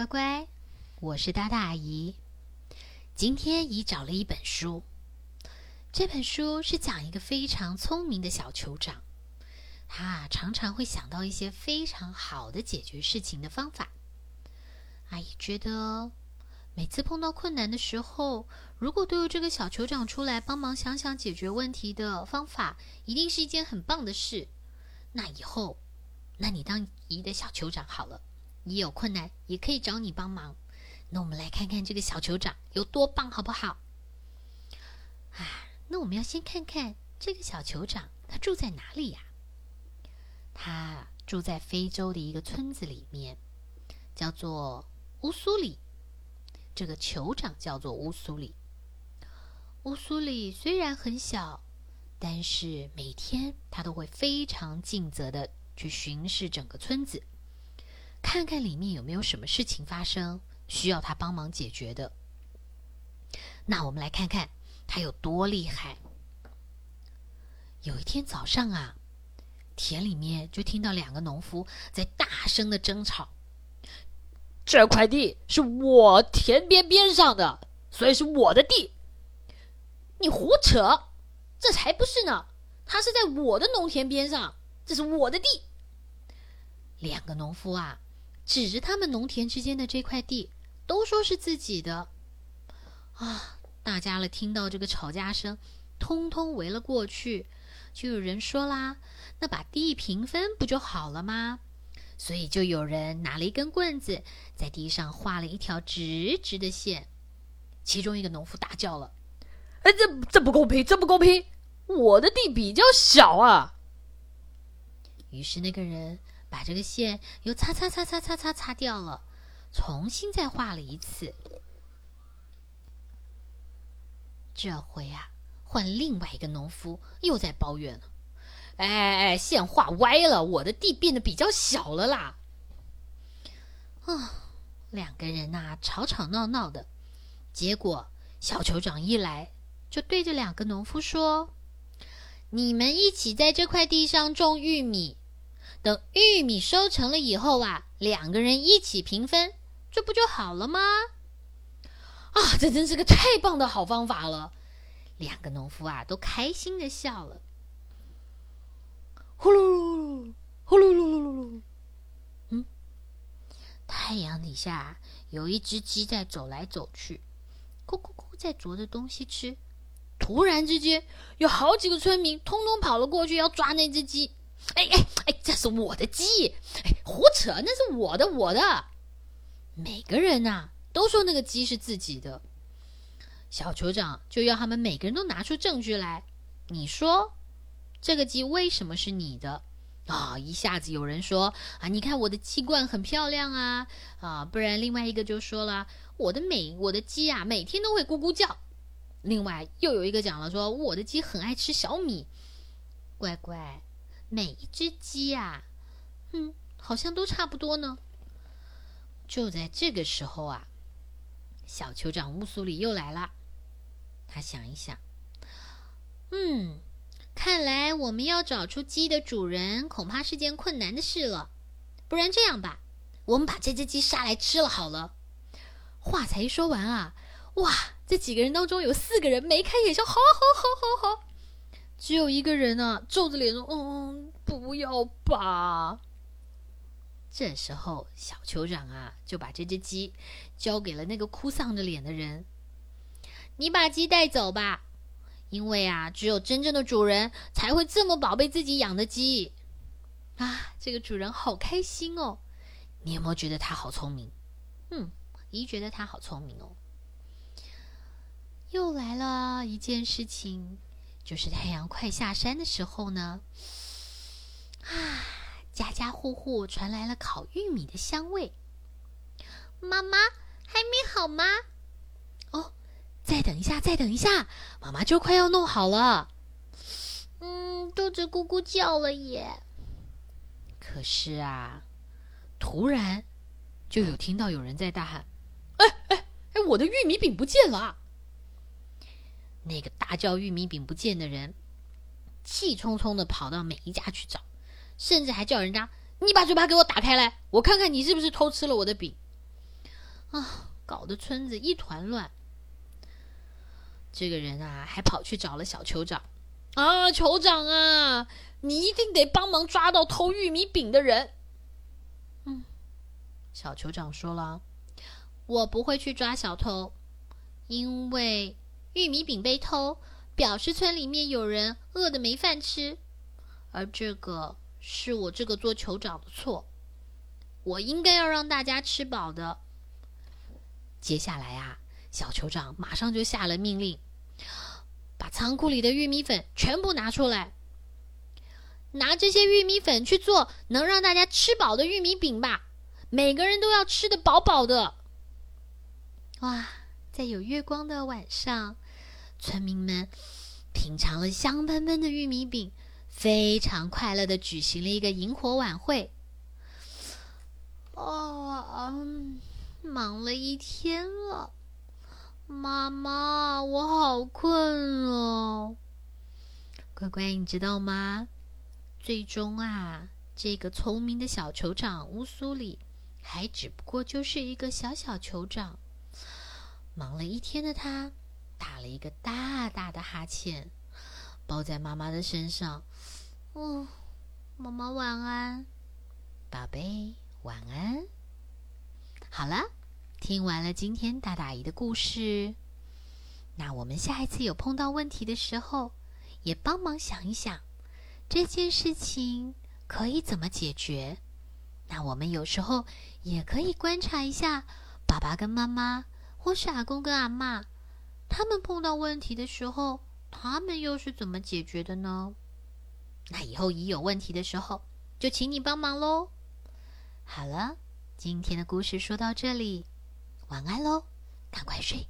乖乖，我是大大阿姨。今天姨找了一本书，这本书是讲一个非常聪明的小酋长，他常常会想到一些非常好的解决事情的方法。阿姨觉得，每次碰到困难的时候，如果都有这个小酋长出来帮忙想想解决问题的方法，一定是一件很棒的事。那以后，那你当姨的小酋长好了。你有困难也可以找你帮忙。那我们来看看这个小酋长有多棒，好不好？啊，那我们要先看看这个小酋长他住在哪里呀？他住在非洲的一个村子里面，叫做乌苏里。这个酋长叫做乌苏里。乌苏里虽然很小，但是每天他都会非常尽责的去巡视整个村子。看看里面有没有什么事情发生，需要他帮忙解决的。那我们来看看他有多厉害。有一天早上啊，田里面就听到两个农夫在大声的争吵。这块地是我田边边上的，所以是我的地。你胡扯，这才不是呢！他是在我的农田边上，这是我的地。两个农夫啊。指着他们农田之间的这块地，都说是自己的。啊！大家了听到这个吵架声，通通围了过去。就有人说啦：“那把地平分不就好了吗？”所以就有人拿了一根棍子，在地上画了一条直直的线。其中一个农夫大叫了：“哎，这这不公平！这不公平！我的地比较小啊！”于是那个人。把这个线又擦擦擦擦擦擦擦掉了，重新再画了一次。这回啊，换另外一个农夫又在抱怨了：“哎哎哎，线画歪了，我的地变得比较小了啦！”啊，两个人呐吵吵闹闹的，结果小酋长一来就对着两个农夫说：“你们一起在这块地上种玉米。”等玉米收成了以后啊，两个人一起平分，这不就好了吗？啊，这真是个太棒的好方法了！两个农夫啊，都开心的笑了。呼噜呼噜噜噜噜噜，嗯，太阳底下有一只鸡在走来走去，咕咕咕在啄着东西吃。突然之间，有好几个村民通通跑了过去，要抓那只鸡。哎哎哎，这是我的鸡！哎，胡扯，那是我的，我的。每个人呐都说那个鸡是自己的。小酋长就要他们每个人都拿出证据来。你说这个鸡为什么是你的？啊，一下子有人说啊，你看我的鸡冠很漂亮啊啊！不然另外一个就说了，我的每我的鸡啊每天都会咕咕叫。另外又有一个讲了说，我的鸡很爱吃小米。乖乖。每一只鸡啊，嗯，好像都差不多呢。就在这个时候啊，小酋长乌苏里又来了。他想一想，嗯，看来我们要找出鸡的主人，恐怕是件困难的事了。不然这样吧，我们把这只鸡杀来吃了好了。话才一说完啊，哇，这几个人当中有四个人眉开眼笑，好好好好好。只有一个人呢，皱着脸说：“嗯，不要吧。”这时候，小酋长啊，就把这只鸡交给了那个哭丧着脸的人。你把鸡带走吧，因为啊，只有真正的主人才会这么宝贝自己养的鸡。啊，这个主人好开心哦！你有没有觉得他好聪明？嗯，姨觉得他好聪明哦。又来了一件事情。就是太阳快下山的时候呢，啊，家家户户传来了烤玉米的香味。妈妈还没好吗？哦，再等一下，再等一下，妈妈就快要弄好了。嗯，肚子咕咕叫了耶。可是啊，突然就有听到有人在大喊：“哎哎哎，我的玉米饼不见了！”那个大叫玉米饼不见的人，气冲冲的跑到每一家去找，甚至还叫人家：“你把嘴巴给我打开来，我看看你是不是偷吃了我的饼。”啊，搞得村子一团乱。这个人啊，还跑去找了小酋长。啊，酋长啊，你一定得帮忙抓到偷玉米饼的人。嗯，小酋长说了，我不会去抓小偷，因为玉米饼被偷，表示村里面有人饿得没饭吃，而这个是我这个做酋长的错，我应该要让大家吃饱的。接下来啊，小酋长马上就下了命令。把仓库里的玉米粉全部拿出来，拿这些玉米粉去做能让大家吃饱的玉米饼吧！每个人都要吃的饱饱的。哇，在有月光的晚上，村民们品尝了香喷喷的玉米饼，非常快乐的举行了一个萤火晚会。哦，忙了一天了。妈妈，我好困哦。乖乖，你知道吗？最终啊，这个聪明的小酋长乌苏里，还只不过就是一个小小酋长。忙了一天的他，打了一个大大的哈欠，抱在妈妈的身上。哦，妈妈晚安，宝贝晚安。好了。听完了今天大大姨的故事，那我们下一次有碰到问题的时候，也帮忙想一想这件事情可以怎么解决。那我们有时候也可以观察一下爸爸跟妈妈，或是阿公跟阿妈，他们碰到问题的时候，他们又是怎么解决的呢？那以后一有问题的时候，就请你帮忙喽。好了，今天的故事说到这里。晚安喽，赶快睡。